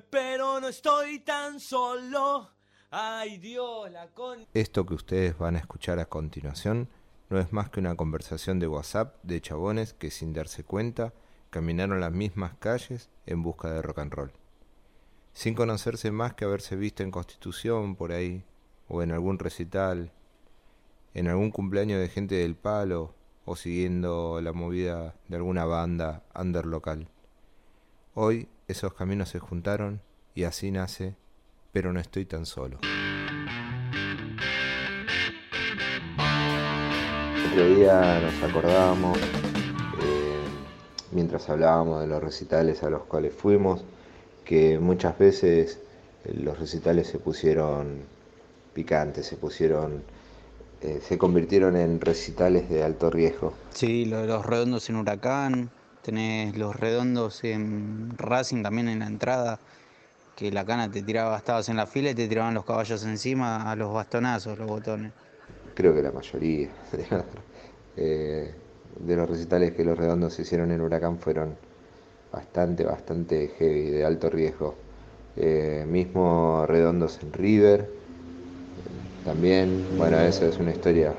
pero no estoy tan solo. Ay Dios, la con... Esto que ustedes van a escuchar a continuación no es más que una conversación de WhatsApp de chabones que sin darse cuenta caminaron las mismas calles en busca de rock and roll. Sin conocerse más que haberse visto en Constitución por ahí, o en algún recital, en algún cumpleaños de gente del palo, o siguiendo la movida de alguna banda under local. Hoy esos caminos se juntaron y así nace pero no estoy tan solo. Otro día nos acordábamos, eh, mientras hablábamos de los recitales a los cuales fuimos, que muchas veces los recitales se pusieron picantes, se pusieron, eh, se convirtieron en recitales de alto riesgo. Sí, lo de los redondos en Huracán, tenés los redondos en Racing también en la entrada que la cana te tiraba, estabas en la fila y te tiraban los caballos encima a los bastonazos, los botones. Creo que la mayoría eh, de los recitales que los redondos hicieron en Huracán fueron bastante, bastante heavy, de alto riesgo. Eh, mismo redondos en River, también, bueno, eso es una historia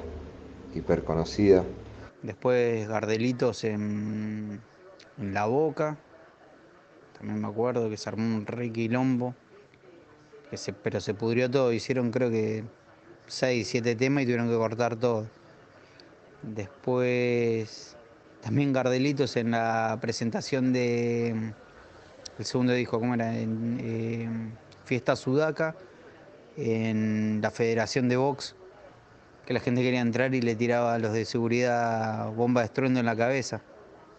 hiper conocida. Después Gardelitos en, en La Boca, también me acuerdo que se armó un re quilombo, que se, pero se pudrió todo. Hicieron creo que 6, 7 temas y tuvieron que cortar todo. Después también Gardelitos en la presentación de el segundo disco, ¿cómo era? En, eh, Fiesta Sudaca, en la Federación de Box, que la gente quería entrar y le tiraba a los de seguridad bomba de estruendo en la cabeza.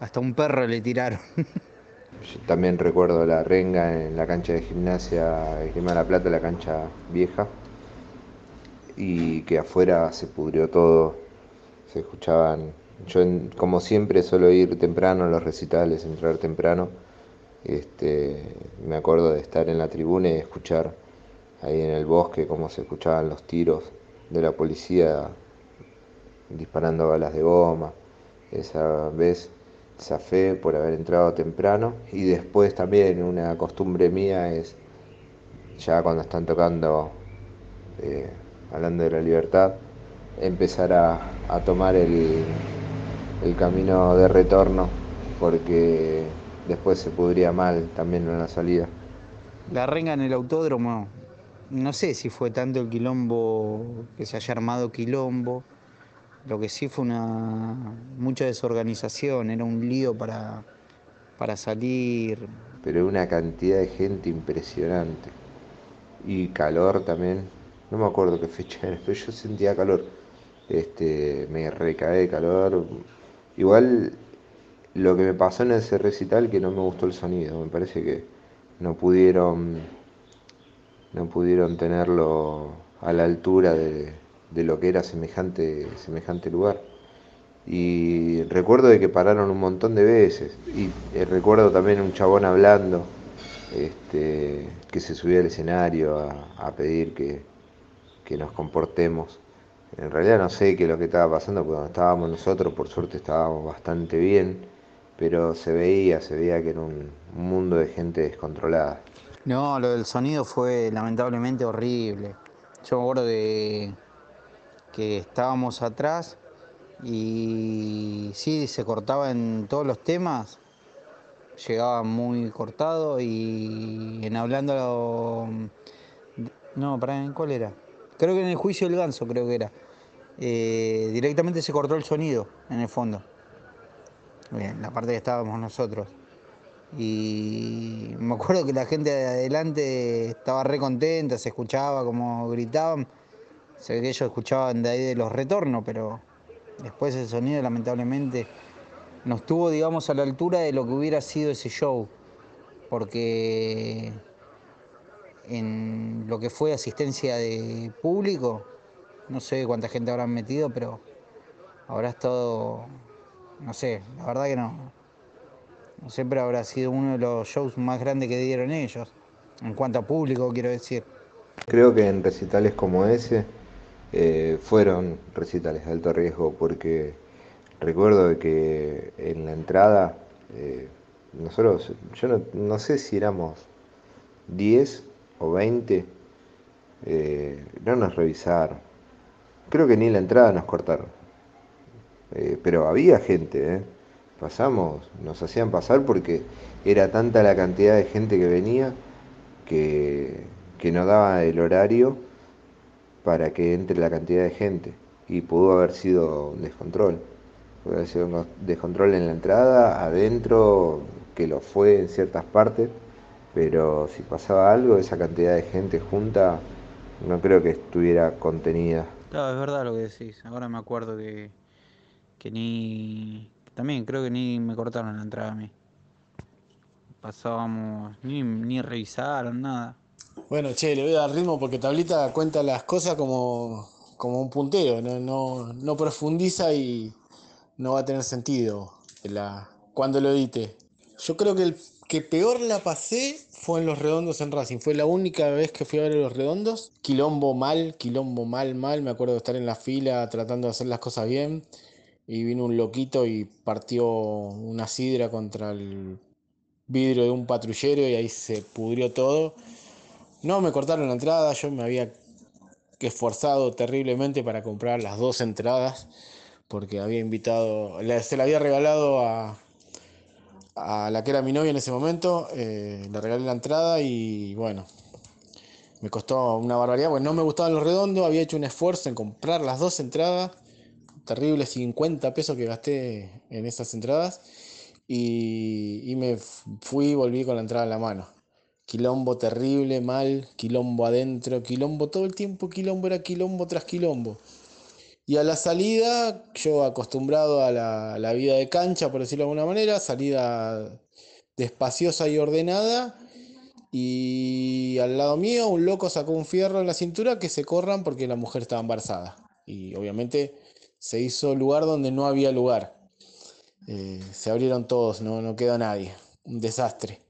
Hasta un perro le tiraron. también recuerdo la renga en la cancha de gimnasia de La Plata, la cancha vieja, y que afuera se pudrió todo, se escuchaban. Yo, como siempre, suelo ir temprano a los recitales, entrar temprano. Este, me acuerdo de estar en la tribuna y escuchar ahí en el bosque cómo se escuchaban los tiros de la policía disparando balas de goma. Esa vez fe por haber entrado temprano. Y después también una costumbre mía es ya cuando están tocando eh, hablando de la libertad empezar a, tomar el, el, camino de retorno porque después se pudría mal también en la salida. La renga en el autódromo no sé si fue tanto el quilombo que se haya armado quilombo lo que sí fue una mucha desorganización, era un lío para, para salir. Pero una cantidad de gente impresionante. Y calor también. No me acuerdo qué fecha era, pero yo sentía calor. Este, me recae de calor. Igual lo que me pasó en ese recital que no me gustó el sonido. Me parece que no pudieron no pudieron tenerlo a la altura de, de lo que era semejante, semejante lugar. Y recuerdo de que pararon un montón de veces. Y eh, recuerdo también un chabón hablando este, que se subía al escenario a, pedir que, que, nos comportemos. En realidad no sé qué es lo que estaba pasando, porque estábamos nosotros, por suerte estábamos bastante bien, pero se veía, se veía que era un mundo de gente descontrolada. No, lo del sonido fue lamentablemente horrible. Yo me acuerdo de que estábamos atrás y sí, se cortaba en todos los temas, llegaba muy cortado y en hablando... No, para ¿en cuál era? Creo que en el juicio del ganso, creo que era. Eh, directamente se cortó el sonido en el fondo. Bien, la parte que estábamos nosotros. Y me acuerdo que la gente de adelante estaba re contenta, se escuchaba como gritaban ve que ellos escuchaban de ahí de los retornos, pero después el sonido lamentablemente no estuvo, digamos, a la altura de lo que hubiera sido ese show, porque en lo que fue asistencia de público, no sé cuánta gente habrán metido, pero habrá estado, no sé, la verdad que no. No sé, pero habrá sido uno de los shows más grandes que dieron ellos, en cuanto a público, quiero decir. Creo que en recitales como ese eh, fueron recitales de alto riesgo porque recuerdo que en la entrada, eh, nosotros, yo no, sé si éramos 10 o 20, eh, no nos revisaron. Creo que ni la entrada nos cortaron. Eh, pero había gente. Pasamos, nos hacían pasar porque era tanta la cantidad de gente que venía que, que no daba el horario para que entre la cantidad de gente. Y pudo haber sido un descontrol. Pudo haber sido un descontrol en la entrada, adentro, que lo fue en ciertas partes, pero si pasaba algo, esa cantidad de gente junta, no creo que estuviera contenida. Claro, es verdad lo que decís. Ahora me acuerdo que, que ni. También creo que ni me cortaron la entrada a mí. Pasábamos, ni, ni revisaron nada. Bueno, che, le voy a dar ritmo porque Tablita cuenta las cosas como, como un puntero, no, no, no profundiza y no va a tener sentido la, cuando lo edite. Yo creo que el que peor la pasé fue en los redondos en Racing. Fue la única vez que fui a ver los redondos. Quilombo mal, quilombo mal, mal. Me acuerdo de estar en la fila tratando de hacer las cosas bien. Y vino un loquito y partió una sidra contra el vidrio de un patrullero y ahí se pudrió todo. No me cortaron la entrada, yo me había esforzado terriblemente para comprar las dos entradas porque había invitado, se la había regalado a, la que era mi novia en ese momento, eh, le regalé la entrada y bueno, me costó una barbaridad, porque no me gustaban los redondos, había hecho un esfuerzo en comprar las dos entradas, terribles 50 pesos que gasté en esas entradas, y, y me fui y volví con la entrada en la mano. Quilombo terrible, mal, quilombo adentro, quilombo todo el tiempo, quilombo era quilombo tras quilombo. Y a la salida, yo acostumbrado a la, vida de cancha, por decirlo de alguna manera, salida despaciosa y ordenada. Y al lado mío, un loco sacó un fierro en la cintura que se corran porque la mujer estaba embarazada. Y obviamente se hizo lugar donde no había lugar. Eh, se abrieron todos, no, no quedó nadie. Un desastre.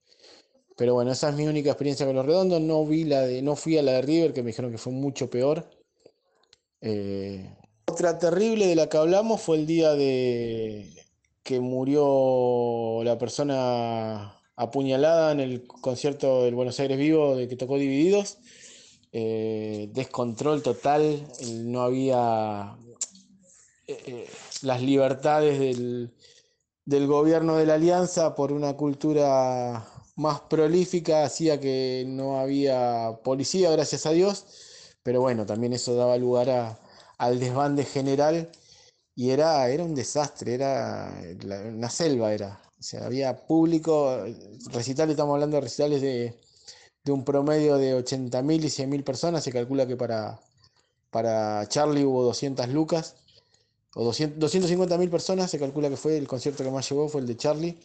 Pero bueno, esa es mi única experiencia con los redondos. No, vi la de, no fui a la de River, que me dijeron que fue mucho peor. Eh, otra terrible de la que hablamos fue el día de que murió la persona apuñalada en el concierto del Buenos Aires Vivo de que tocó Divididos. Eh, descontrol total, no había eh, eh, las libertades del, del gobierno de la Alianza por una cultura más prolífica, hacía que no había policía, gracias a Dios, pero bueno, también eso daba lugar a, al desbande general y era, era un desastre, era una selva era. O sea, había público, recitales, estamos hablando de recitales de, un promedio de 80.000 y 100.000 personas, se calcula que para, para Charlie hubo 200 lucas, o 250.000 personas, se calcula que fue el concierto que más llegó, fue el de Charlie,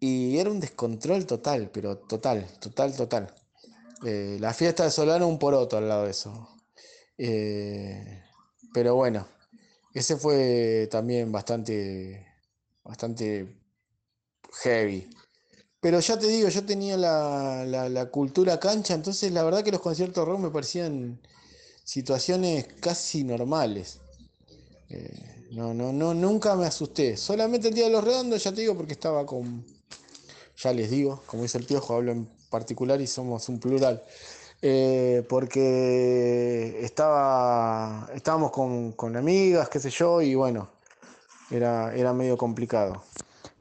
y era un descontrol total, pero total, total, total. Eh, la fiesta de Solano un poroto al lado de eso. Eh, pero bueno, ese fue también bastante, bastante heavy. Pero ya te digo, yo tenía la, cultura cancha, entonces la verdad que los conciertos rock me parecían situaciones casi normales. Eh, no, no, no, nunca me asusté. Solamente el día de los redondos, ya te digo, porque estaba con, ya les digo, como dice el piojo, hablo en particular y somos un plural. Eh, porque estaba, estábamos con, amigas, qué sé yo, y bueno, era, era medio complicado.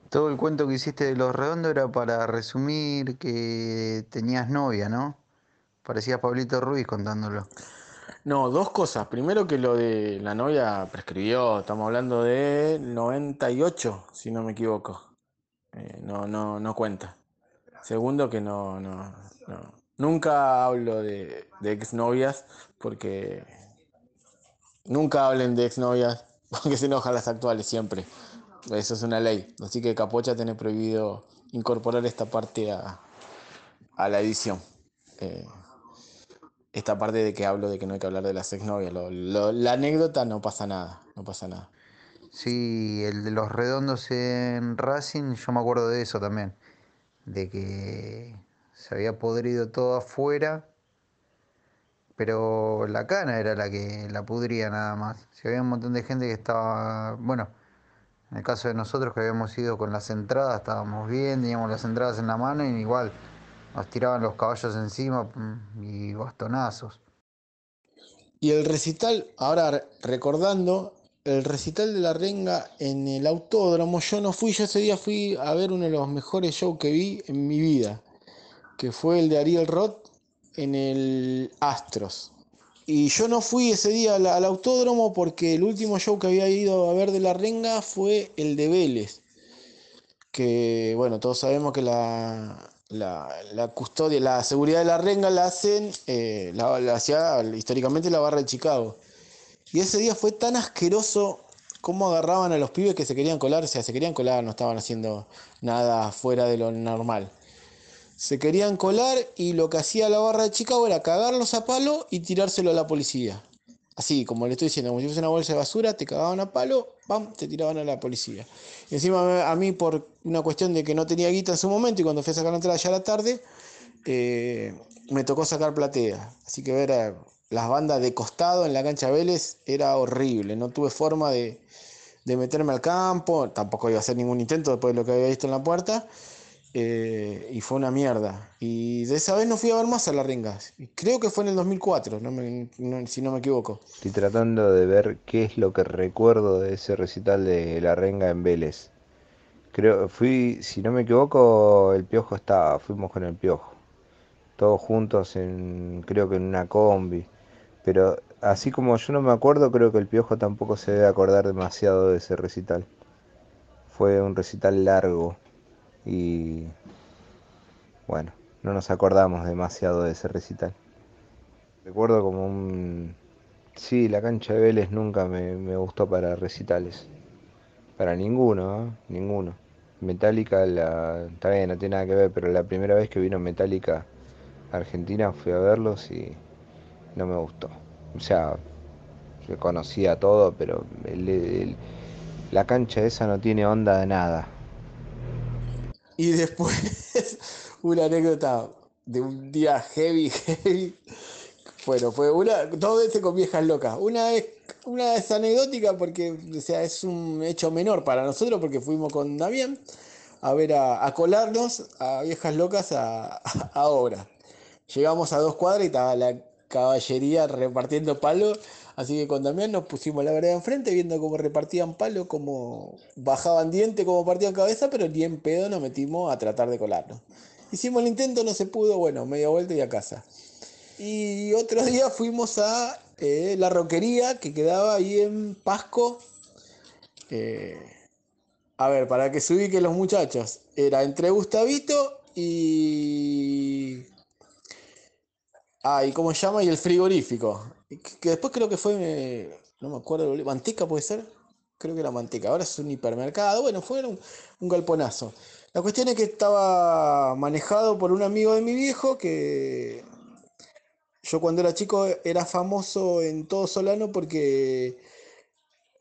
Todo el cuento que hiciste de los redondos era para resumir que tenías novia, ¿no? Parecía Pablito Ruiz contándolo. No, dos cosas. Primero que lo de la novia prescribió, estamos hablando de 98, si no me equivoco. Eh, no, no, no cuenta. Segundo que no, no, no, Nunca hablo de, de exnovias porque nunca hablen de exnovias porque se enojan las actuales siempre. Eso es una ley. Así que Capocha tiene prohibido incorporar esta parte a, la edición. Eh, esta parte de que hablo de que no hay que hablar de las exnovias. la anécdota no pasa nada. No pasa nada. Sí, el de los redondos en Racing, yo me acuerdo de eso también. De que se había podrido todo afuera, pero la cana era la que la pudría nada más. Si había un montón de gente que estaba, bueno, en el caso de nosotros que habíamos ido con las entradas, estábamos bien, teníamos las entradas en la mano y igual nos tiraban los caballos encima mm, y bastonazos. Y el recital, ahora recordando, el recital de la renga en el autódromo, yo no fui, yo ese día fui a ver uno de los mejores shows que vi en mi vida, que fue el de Ariel Roth en el Astros. Y yo no fui ese día al, autódromo porque el último show que había ido a ver de la renga fue el de Vélez. Que bueno, todos sabemos que la custodia, la seguridad de la renga la hacen, eh, la, la hacía históricamente la barra de Chicago. Y ese día fue tan asqueroso cómo agarraban a los pibes que se querían colar, o sea, se querían colar, no estaban haciendo nada fuera de lo normal. Se querían colar y lo que hacía la barra de Chicago era cagarlos a palo y tirárselo a la policía. Así, como le estoy diciendo, como si fuese una bolsa de basura, te cagaban a palo, ¡pam!, te tiraban a la policía. Y encima a mí, por una cuestión de que no tenía guita en su momento y cuando fui a sacar la entrada ya a la tarde, eh, me tocó sacar platea. Así que ver a las bandas de costado en la cancha Vélez era horrible. No tuve forma de, de meterme al campo, tampoco iba a hacer ningún intento después de lo que había visto en la puerta. Eh, y fue una mierda. Y de esa vez no fui a ver más a la ringa. Creo que fue en el 2004, no me- no- si no me equivoco. Estoy tratando de ver qué es lo que recuerdo de ese recital de La Renga en Vélez. Creo, fui, si no me equivoco, el Piojo estaba, fuimos con el Piojo. Todos juntos en, creo que en una combi. Pero así como yo no me acuerdo, creo que el Piojo tampoco se debe acordar demasiado de ese recital. Fue un recital largo y bueno, no nos acordamos demasiado de ese recital. Recuerdo como un... Sí, la cancha de Vélez nunca me, me gustó para recitales. Para ninguno, ¿eh? Ninguno. Metallica, la... está bien, no tiene nada que ver, pero la primera vez que vino Metallica a Argentina fui a verlos y no me gustó. O sea, yo conocía todo, pero la cancha esa no tiene onda de nada. Y después, una anécdota de un día heavy, heavy. Bueno, fue una, dos veces con viejas locas. Una es, una es anecdótica porque, o sea, es un hecho menor para nosotros porque fuimos con Damián a ver a, a colarnos a viejas locas a, a obra. Llegamos a dos cuadras y estaba la caballería repartiendo palo. Así que con Damián nos pusimos la vereda enfrente viendo cómo repartían palo, cómo bajaban diente, cómo partían cabeza, pero ni en pedo nos metimos a tratar de colarnos. Hicimos el intento, no se pudo, bueno, media vuelta y a casa. Y otro día fuimos a eh, la roquería que quedaba ahí en Pasco. Eh, a ver, para que se ubiquen los muchachos, era entre Gustavito y. Ah, ¿y cómo llama? Y el frigorífico. Que, después creo que fue. eh, no me acuerdo. ¿Manteca puede ser? Creo que era manteca. Ahora es un hipermercado. Bueno, fue un, un galponazo. La cuestión es que estaba manejado por un amigo de mi viejo que yo cuando era chico era famoso en todo Solano porque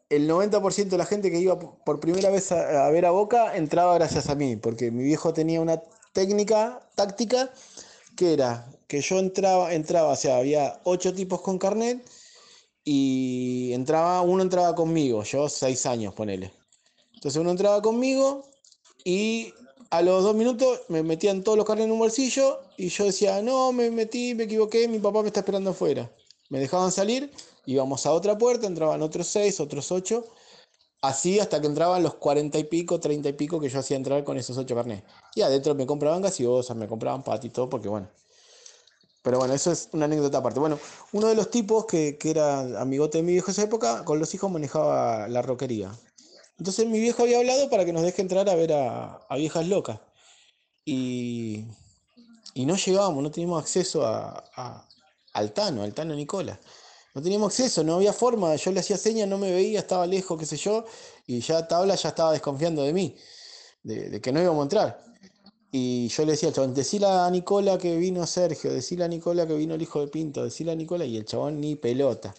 el 90% de la gente que iba por primera vez a, a ver a Boca entraba gracias a mí, porque mi viejo tenía una técnica, táctica, que era que yo entraba, entraba, o sea, había ocho tipos con carnet y entraba, uno entraba conmigo, yo seis años, ponele. Entonces uno entraba conmigo y a los dos minutos me metían todos los carnes en un bolsillo y yo decía, no, me metí, me equivoqué, mi papá me está esperando afuera. Me dejaban salir, íbamos a otra puerta, entraban otros seis, otros ocho, así hasta que entraban los cuarenta y pico, treinta y pico que yo hacía entrar con esos ocho carnes. Y adentro me compraban gaseosas, me compraban pati y todo, porque bueno. Pero bueno, eso es una anécdota aparte. Bueno, uno de los tipos que, era amigote de mi viejo esa época, con los hijos manejaba la roquería. Entonces mi viejo había hablado para que nos deje entrar a ver a, a viejas locas. Y, y no llegábamos, no teníamos acceso a- al Tano, al Tano Nicola. No teníamos acceso, no había forma. Yo le hacía señas, no me veía, estaba lejos, qué sé yo. Y ya Tabla ya estaba desconfiando de mí, de, que no íbamos a entrar. Y yo le decía al chabón, decile a Nicola que vino Sergio, decile a Nicola que vino el hijo de Pinto, decile a Nicola. Y el chabón ni pelota.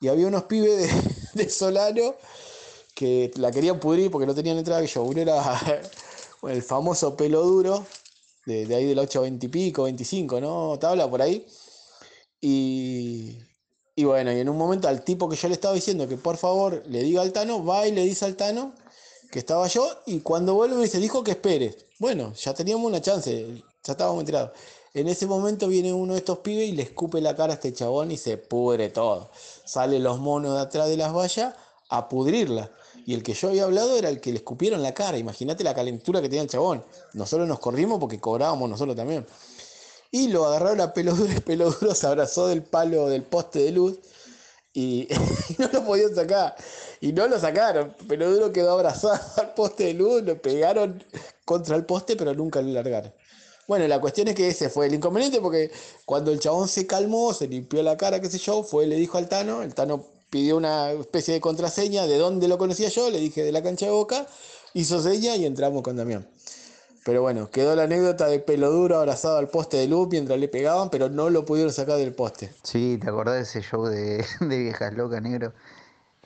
Y había unos pibes de, Solano que la querían pudrir porque no tenían entrada que yo. Uno era el famoso pelo duro, de, de ahí del 8 20 y pico, 25, ¿no? Tabla por ahí. Y, y bueno, y en un momento al tipo que yo le estaba diciendo que por favor le diga al Tano, va y le dice al Tano que estaba yo, y cuando vuelve me dice, dijo que espere. Bueno, ya teníamos una chance. ya estábamos enterados. En ese momento viene uno de estos pibes y le escupe la cara a este chabón y se pudre todo. Salen los monos de atrás de las vallas a pudrirla. Y el que yo había hablado era el que le escupieron la cara. Imagínate la calentura que tenía el chabón. Nosotros nos corrimos porque cobrábamos nosotros también. Y lo agarraron a pelo duro y pelo se abrazó del palo del poste de luz y, no lo podían sacar. Y no lo sacaron. Pelo duro quedó abrazado al poste de luz, lo pegaron contra el poste, pero nunca lo largaron. Bueno, la cuestión es que ese fue el inconveniente porque cuando el chabón se calmó, se limpió la cara, qué sé yo, fue, le dijo al Tano, el Tano pidió una especie de contraseña de dónde lo conocía yo, le dije de la cancha de boca, hizo seña y entramos con Damián. Pero bueno, quedó la anécdota de pelo duro abrazado al poste de luz mientras le pegaban, pero no lo pudieron sacar del poste. Sí, ¿te acordás de ese show de, de Viejas Locas Negro?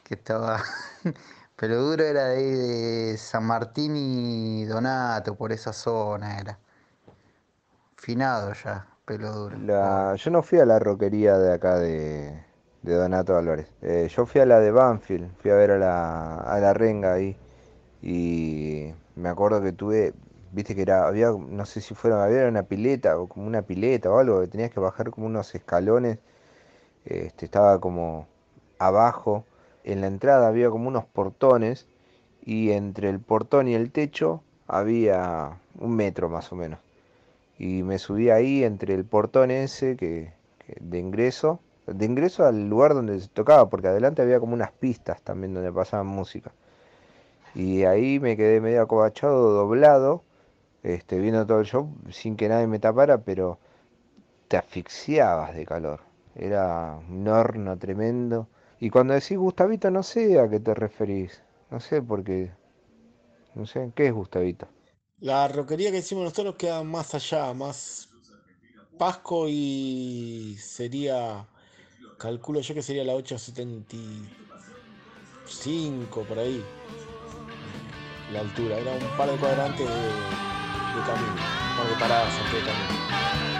Que estaba... Pelo duro era de San Martín y Donato, por esa zona era. Finado ya, pelo duro. La, yo no fui a la roquería de acá de, de Donato Álvarez. Eh, yo fui a la de Banfield, fui a ver a la, a la renga ahí. Y me acuerdo que tuve, viste que era, había, no sé si fuera, había una pileta o como una pileta o algo, tenías que bajar como unos escalones. Este, estaba como abajo. En la entrada había como unos portones y entre el portón y el techo había un metro más o menos y me subí ahí entre el portón ese que, que de ingreso, de ingreso al lugar donde se tocaba, porque adelante había como unas pistas también donde pasaban música. Y ahí me quedé medio acobachado, doblado, este, viendo todo el show sin que nadie me tapara, pero te asfixiabas de calor. Era un horno tremendo. Y cuando decís Gustavito, no sé a qué te referís. No sé porque... No sé, ¿qué es Gustavito? La roquería que hicimos nosotros queda más allá, más Pasco y sería, calculo yo que sería la 875 por ahí, la altura, era un par de cuadrantes de, de camino, par de paradas antes de camino.